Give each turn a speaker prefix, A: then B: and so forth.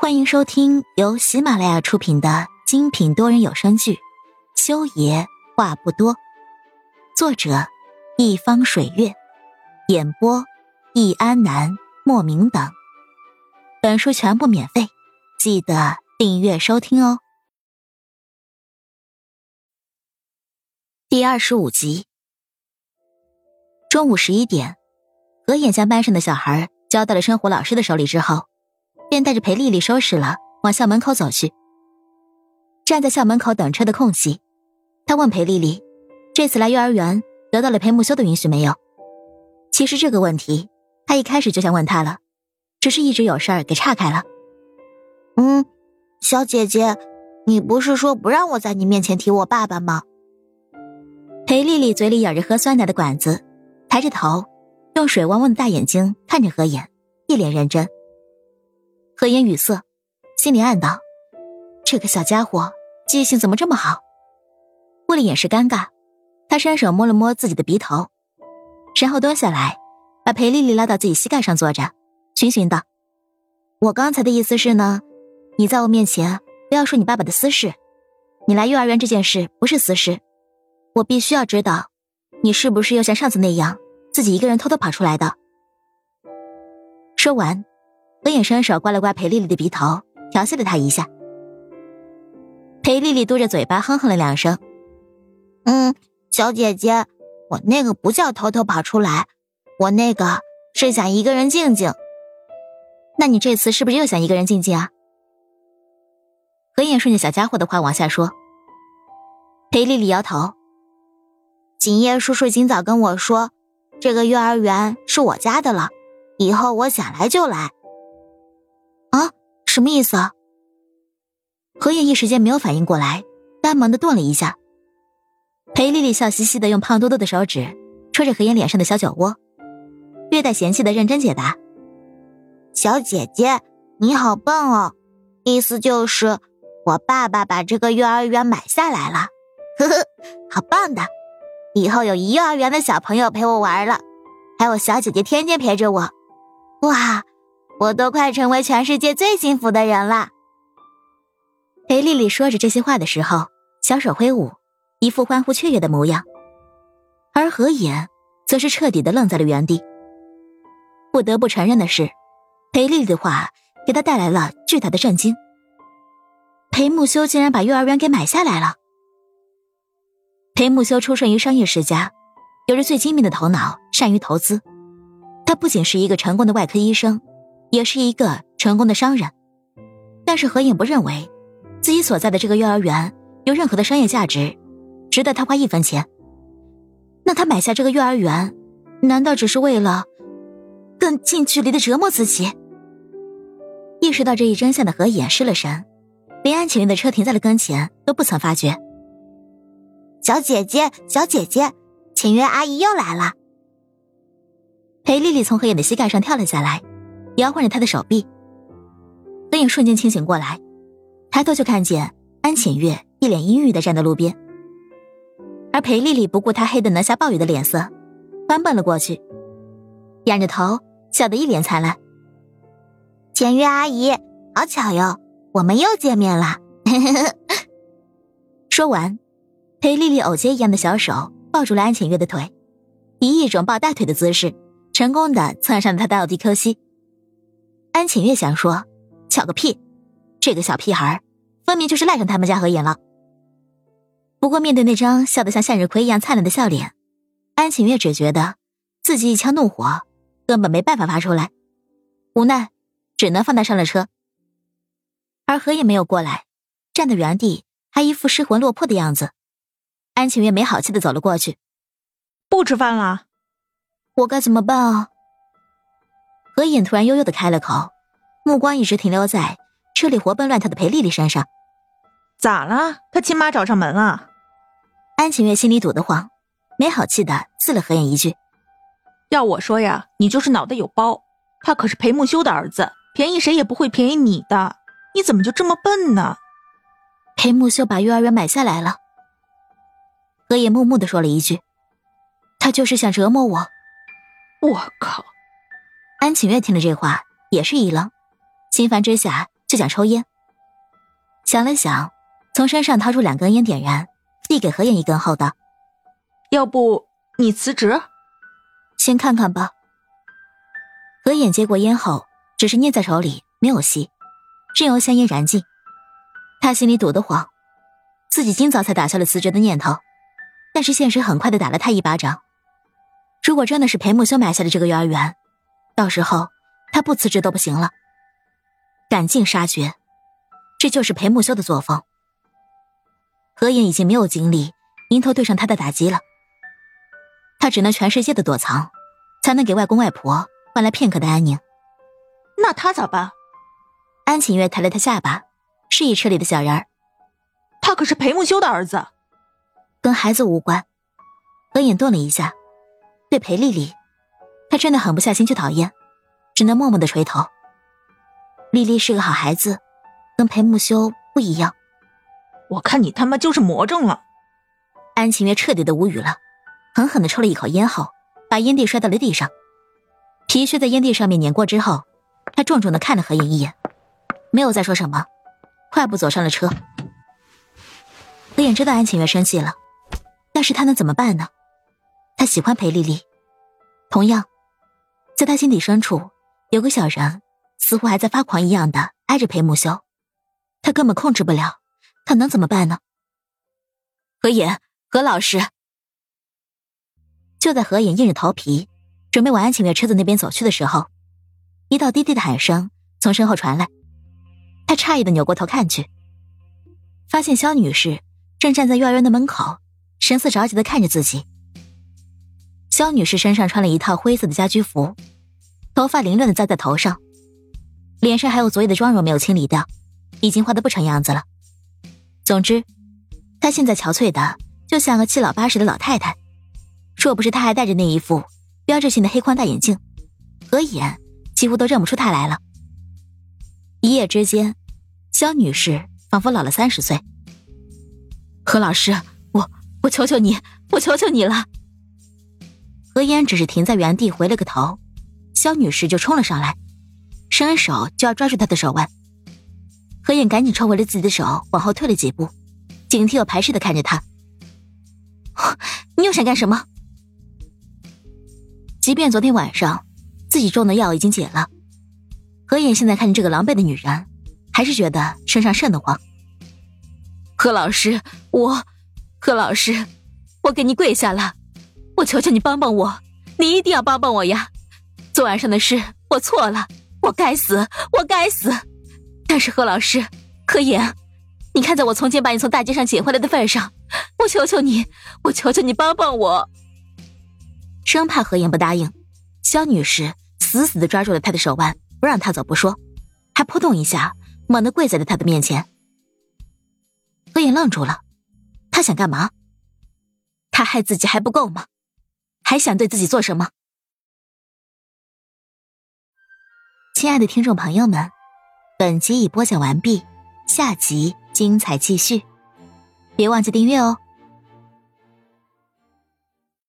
A: 欢迎收听由喜马拉雅出品的精品多人有声剧《修爷话不多》，作者一方水月，演播易安南、莫名等。本书全部免费，记得订阅收听哦。第二十五集，中午十一点，何眼将班上的小孩交到了生活老师的手里之后。便带着裴丽丽收拾了，往校门口走去。站在校门口等车的空隙，他问裴丽丽：“这次来幼儿园得到了裴木修的允许没有？”其实这个问题他一开始就想问他了，只是一直有事儿给岔开了。
B: 嗯，小姐姐，你不是说不让我在你面前提我爸爸吗？
A: 裴丽丽嘴里咬着喝酸奶的管子，抬着头，用水汪汪的大眼睛看着何言，一脸认真。何言语塞，心里暗道：“这个小家伙记性怎么这么好？”为了掩饰尴尬，他伸手摸了摸自己的鼻头，然后蹲下来，把裴丽丽拉到自己膝盖上坐着，循循道：“我刚才的意思是呢，你在我面前不要说你爸爸的私事。你来幼儿园这件事不是私事，我必须要知道，你是不是又像上次那样，自己一个人偷偷跑出来的？”说完。何影伸手刮了刮裴丽丽的鼻头，调戏了她一下。裴丽丽嘟着嘴巴哼哼了两声：“
B: 嗯，小姐姐，我那个不叫偷偷跑出来，我那个是想一个人静静。
A: 那你这次是不是又想一个人静静啊？”何影顺着小家伙的话往下说。裴丽丽摇头：“
B: 锦叶叔叔今早跟我说，这个幼儿园是我家的了，以后我想来就来。”
A: 什么意思啊？何野一时间没有反应过来，呆萌的顿了一下。裴丽丽笑嘻嘻的用胖嘟嘟的手指戳着何岩脸上的小酒窝，略带嫌弃的认真解答：“
B: 小姐姐，你好笨哦，意思就是我爸爸把这个幼儿园买下来了，呵呵，好棒的，以后有幼儿园的小朋友陪我玩了，还有小姐姐天天陪着我，哇！”我都快成为全世界最幸福的人了。
A: 裴丽丽说着这些话的时候，小手挥舞，一副欢呼雀跃的模样，而何言则是彻底的愣在了原地。不得不承认的是，裴丽丽的话给他带来了巨大的震惊。裴木修竟然把幼儿园给买下来了。裴木修出身于商业世家，有着最精明的头脑，善于投资。他不仅是一个成功的外科医生。也是一个成功的商人，但是何影不认为自己所在的这个幼儿园有任何的商业价值，值得他花一分钱。那他买下这个幼儿园，难道只是为了更近距离的折磨自己？意识到这一真相的何影失了神，连安晴月的车停在了跟前都不曾发觉。
B: 小姐姐，小姐姐，晴月阿姨又来了。
A: 裴丽丽从何影的膝盖上跳了下来。摇晃着他的手臂，何影瞬间清醒过来，抬头就看见安浅月一脸阴郁的站在路边，而裴丽丽不顾他黑的能下暴雨的脸色，翻奔了过去，仰着头笑得一脸灿烂。
B: 浅月阿姨，好巧哟，我们又见面了。
A: 说完，裴丽丽藕结一样的小手抱住了安浅月的腿，以一种抱大腿的姿势，成功的窜上了他的奥迪 Q 七。安浅月想说：“巧个屁！这个小屁孩，分明就是赖上他们家何言了。”不过面对那张笑得像向日葵一样灿烂的笑脸，安浅月只觉得自己一腔怒火根本没办法发出来，无奈只能放他上了车。而何也没有过来，站在原地还一副失魂落魄的样子。安晴月没好气的走了过去：“
C: 不吃饭了？
B: 我该怎么办啊？”
A: 何影突然悠悠的开了口，目光一直停留在车里活蹦乱跳的裴丽丽身上。
C: 咋了？他亲妈找上门了？
A: 安晴月心里堵得慌，没好气的刺了何影一句：“
C: 要我说呀，你就是脑袋有包。他可是裴木修的儿子，便宜谁也不会便宜你的。你怎么就这么笨呢？”
A: 裴木修把幼儿园买下来了。何影木木的说了一句：“他就是想折磨我。”
C: 我靠！
A: 安晴月听了这话，也是一愣，心烦之下就想抽烟。想了想，从身上掏出两根烟点燃，递给何妍一根后道：“
C: 要不你辞职，
A: 先看看吧。”何妍接过烟后，只是捏在手里，没有吸，任由香烟燃尽。他心里堵得慌，自己今早才打消了辞职的念头，但是现实很快的打了他一巴掌。如果真的是裴木修买下的这个幼儿园，到时候他不辞职都不行了。赶尽杀绝，这就是裴木修的作风。何妍已经没有精力迎头对上他的打击了，他只能全世界的躲藏，才能给外公外婆换来片刻的安宁。
C: 那他咋办？
A: 安晴月抬了抬下巴，示意车里的小人儿：“
C: 他可是裴木修的儿子，
A: 跟孩子无关。”何妍顿了一下。对裴丽丽，他真的狠不下心去讨厌，只能默默的垂头。丽丽是个好孩子，跟裴木修不一样。
C: 我看你他妈就是魔怔了。
A: 安晴月彻底的无语了，狠狠的抽了一口烟后，把烟蒂摔到了地上。皮靴在烟蒂上面碾过之后，他重重的看了何妍一眼，没有再说什么，快步走上了车。何妍知道安晴月生气了，但是他能怎么办呢？他喜欢裴丽丽，同样，在他心底深处有个小人，似乎还在发狂一样的挨着裴木修，他根本控制不了，他能怎么办呢？何野，何老师。就在何野硬着头皮准备往安晴月车子那边走去的时候，一道低低的喊声从身后传来，他诧异的扭过头看去，发现肖女士正站在幼儿园的门口，神色着急的看着自己。肖女士身上穿了一套灰色的家居服，头发凌乱的扎在头上，脸上还有昨夜的妆容没有清理掉，已经花的不成样子了。总之，她现在憔悴的就像个七老八十的老太太。若不是她还戴着那一副标志性的黑框大眼镜，合眼几乎都认不出她来了。一夜之间，肖女士仿佛老了三十岁。何老师，我我求求你，我求求你了。何言只是停在原地，回了个头，肖女士就冲了上来，伸手就要抓住他的手腕。何燕赶紧抽回了自己的手，往后退了几步，警惕又排斥的看着他：“你又想干什么？”即便昨天晚上自己中的药已经解了，何燕现在看见这个狼狈的女人，还是觉得身上瘆得慌。何老师，我，何老师，我给你跪下了。我求求你帮帮我，你一定要帮帮我呀！昨晚上的事我错了，我该死，我该死。但是何老师，何言，你看在我从前把你从大街上捡回来的份上，我求求你，我求求你帮帮我。生怕何言不答应，肖女士死死的抓住了他的手腕，不让他走不说，还扑通一下猛地跪在了他的面前。何言愣住了，他想干嘛？他害自己还不够吗？还想对自己做什么？亲爱的听众朋友们，本集已播讲完毕，下集精彩继续，别忘记订阅哦。